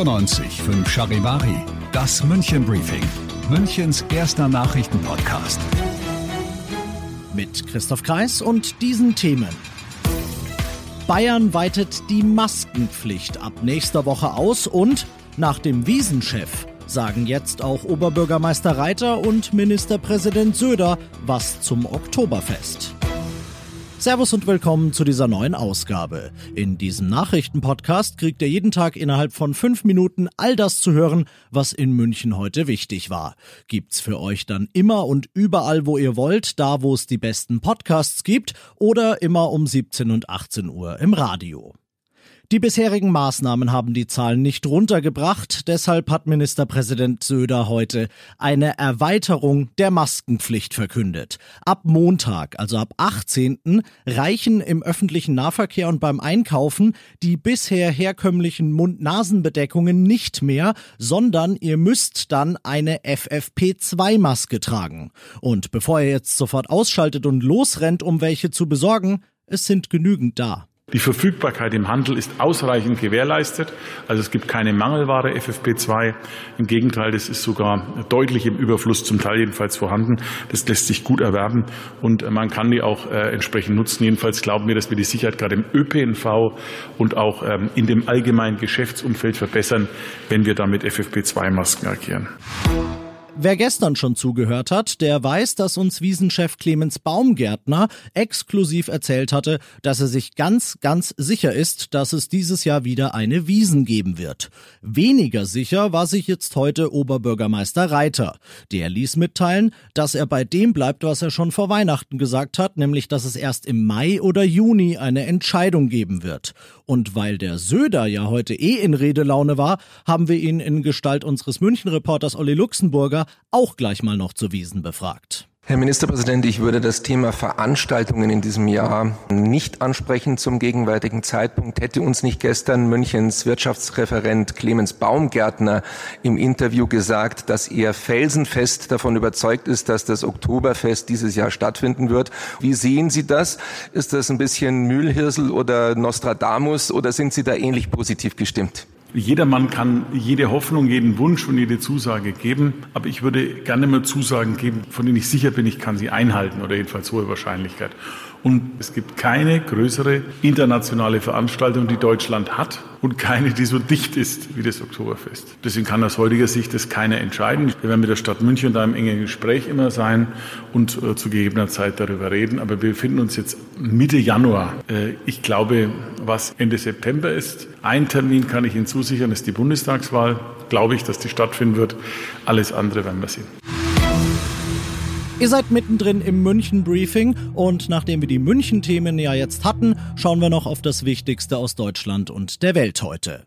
95 5 Charivari, das München Briefing, Münchens erster Nachrichtenpodcast. Mit Christoph Kreis und diesen Themen. Bayern weitet die Maskenpflicht ab nächster Woche aus und nach dem Wiesenchef sagen jetzt auch Oberbürgermeister Reiter und Ministerpräsident Söder was zum Oktoberfest. Servus und willkommen zu dieser neuen Ausgabe. In diesem Nachrichtenpodcast kriegt ihr jeden Tag innerhalb von fünf Minuten all das zu hören, was in München heute wichtig war. Gibt's für euch dann immer und überall, wo ihr wollt, da wo es die besten Podcasts gibt oder immer um 17 und 18 Uhr im Radio. Die bisherigen Maßnahmen haben die Zahlen nicht runtergebracht, deshalb hat Ministerpräsident Söder heute eine Erweiterung der Maskenpflicht verkündet. Ab Montag, also ab 18. reichen im öffentlichen Nahverkehr und beim Einkaufen die bisher herkömmlichen Mund-Nasen-Bedeckungen nicht mehr, sondern ihr müsst dann eine FFP2-Maske tragen. Und bevor ihr jetzt sofort ausschaltet und losrennt, um welche zu besorgen, es sind genügend da. Die Verfügbarkeit im Handel ist ausreichend gewährleistet. Also es gibt keine Mangelware FFP2. Im Gegenteil, das ist sogar deutlich im Überfluss, zum Teil jedenfalls vorhanden. Das lässt sich gut erwerben und man kann die auch äh, entsprechend nutzen. Jedenfalls glauben wir, dass wir die Sicherheit gerade im ÖPNV und auch ähm, in dem allgemeinen Geschäftsumfeld verbessern, wenn wir damit FFP2-Masken agieren. Wer gestern schon zugehört hat, der weiß, dass uns Wiesenchef Clemens Baumgärtner exklusiv erzählt hatte, dass er sich ganz, ganz sicher ist, dass es dieses Jahr wieder eine Wiesen geben wird. Weniger sicher war sich jetzt heute Oberbürgermeister Reiter. Der ließ mitteilen, dass er bei dem bleibt, was er schon vor Weihnachten gesagt hat, nämlich dass es erst im Mai oder Juni eine Entscheidung geben wird. Und weil der Söder ja heute eh in Redelaune war, haben wir ihn in Gestalt unseres München-Reporters Olli Luxemburger auch gleich mal noch zu Wiesen befragt. Herr Ministerpräsident, ich würde das Thema Veranstaltungen in diesem Jahr nicht ansprechen zum gegenwärtigen Zeitpunkt. Hätte uns nicht gestern Münchens Wirtschaftsreferent Clemens Baumgärtner im Interview gesagt, dass er felsenfest davon überzeugt ist, dass das Oktoberfest dieses Jahr stattfinden wird. Wie sehen Sie das? Ist das ein bisschen Mühlhirsel oder Nostradamus oder sind Sie da ähnlich positiv gestimmt? Jedermann kann jede Hoffnung, jeden Wunsch und jede Zusage geben, aber ich würde gerne mal Zusagen geben, von denen ich sicher bin, ich kann sie einhalten oder jedenfalls hohe Wahrscheinlichkeit. Und es gibt keine größere internationale Veranstaltung, die Deutschland hat und keine, die so dicht ist wie das Oktoberfest. Deswegen kann aus heutiger Sicht das keiner entscheiden. Wir werden mit der Stadt München da im engen Gespräch immer sein und äh, zu gegebener Zeit darüber reden. Aber wir befinden uns jetzt Mitte Januar. Äh, ich glaube, was Ende September ist, ein Termin kann ich Ihnen zusichern, ist die Bundestagswahl. Glaube ich, dass die stattfinden wird. Alles andere werden wir sehen. Ihr seid mittendrin im München-Briefing und nachdem wir die München-Themen ja jetzt hatten, schauen wir noch auf das Wichtigste aus Deutschland und der Welt heute.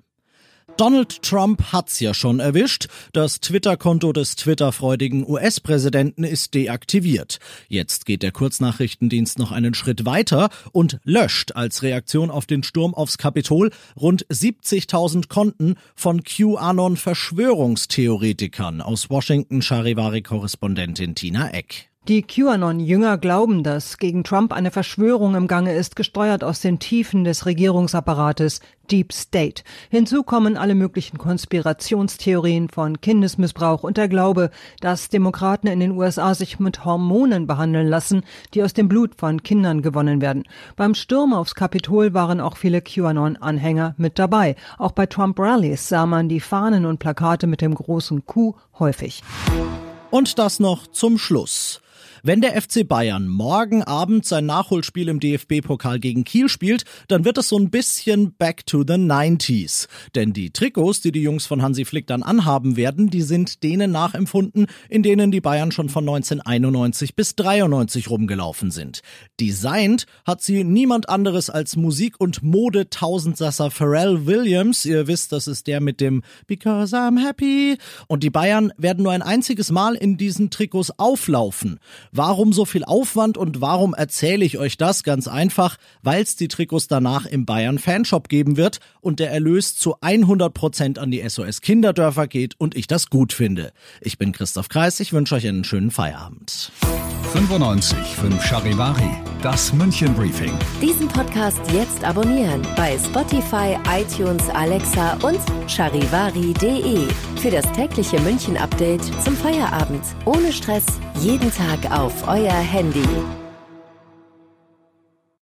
Donald Trump hat's ja schon erwischt. Das Twitter-Konto des Twitter-freudigen US-Präsidenten ist deaktiviert. Jetzt geht der Kurznachrichtendienst noch einen Schritt weiter und löscht als Reaktion auf den Sturm aufs Kapitol rund 70.000 Konten von QAnon-Verschwörungstheoretikern aus Washington Charivari-Korrespondentin Tina Eck. Die QAnon-Jünger glauben, dass gegen Trump eine Verschwörung im Gange ist, gesteuert aus den Tiefen des Regierungsapparates Deep State. Hinzu kommen alle möglichen Konspirationstheorien von Kindesmissbrauch und der Glaube, dass Demokraten in den USA sich mit Hormonen behandeln lassen, die aus dem Blut von Kindern gewonnen werden. Beim Sturm aufs Kapitol waren auch viele QAnon-Anhänger mit dabei. Auch bei Trump-Rallies sah man die Fahnen und Plakate mit dem großen Q häufig. Und das noch zum Schluss. Wenn der FC Bayern morgen Abend sein Nachholspiel im DFB-Pokal gegen Kiel spielt, dann wird es so ein bisschen back to the 90s. Denn die Trikots, die die Jungs von Hansi Flick dann anhaben werden, die sind denen nachempfunden, in denen die Bayern schon von 1991 bis 93 rumgelaufen sind. Designt hat sie niemand anderes als Musik- und Mode-Tausendsasser Pharrell Williams. Ihr wisst, das ist der mit dem Because I'm Happy. Und die Bayern werden nur ein einziges Mal in diesen Trikots auflaufen. Warum so viel Aufwand und warum erzähle ich euch das? Ganz einfach, weil es die Trikots danach im Bayern Fanshop geben wird und der Erlös zu 100 Prozent an die SOS Kinderdörfer geht und ich das gut finde. Ich bin Christoph Kreis, ich wünsche euch einen schönen Feierabend. 95 5 Charivari, das München Briefing. Diesen Podcast jetzt abonnieren bei Spotify, iTunes, Alexa und charivari.de. Für das tägliche München Update zum Feierabend. Ohne Stress, jeden Tag auf euer Handy.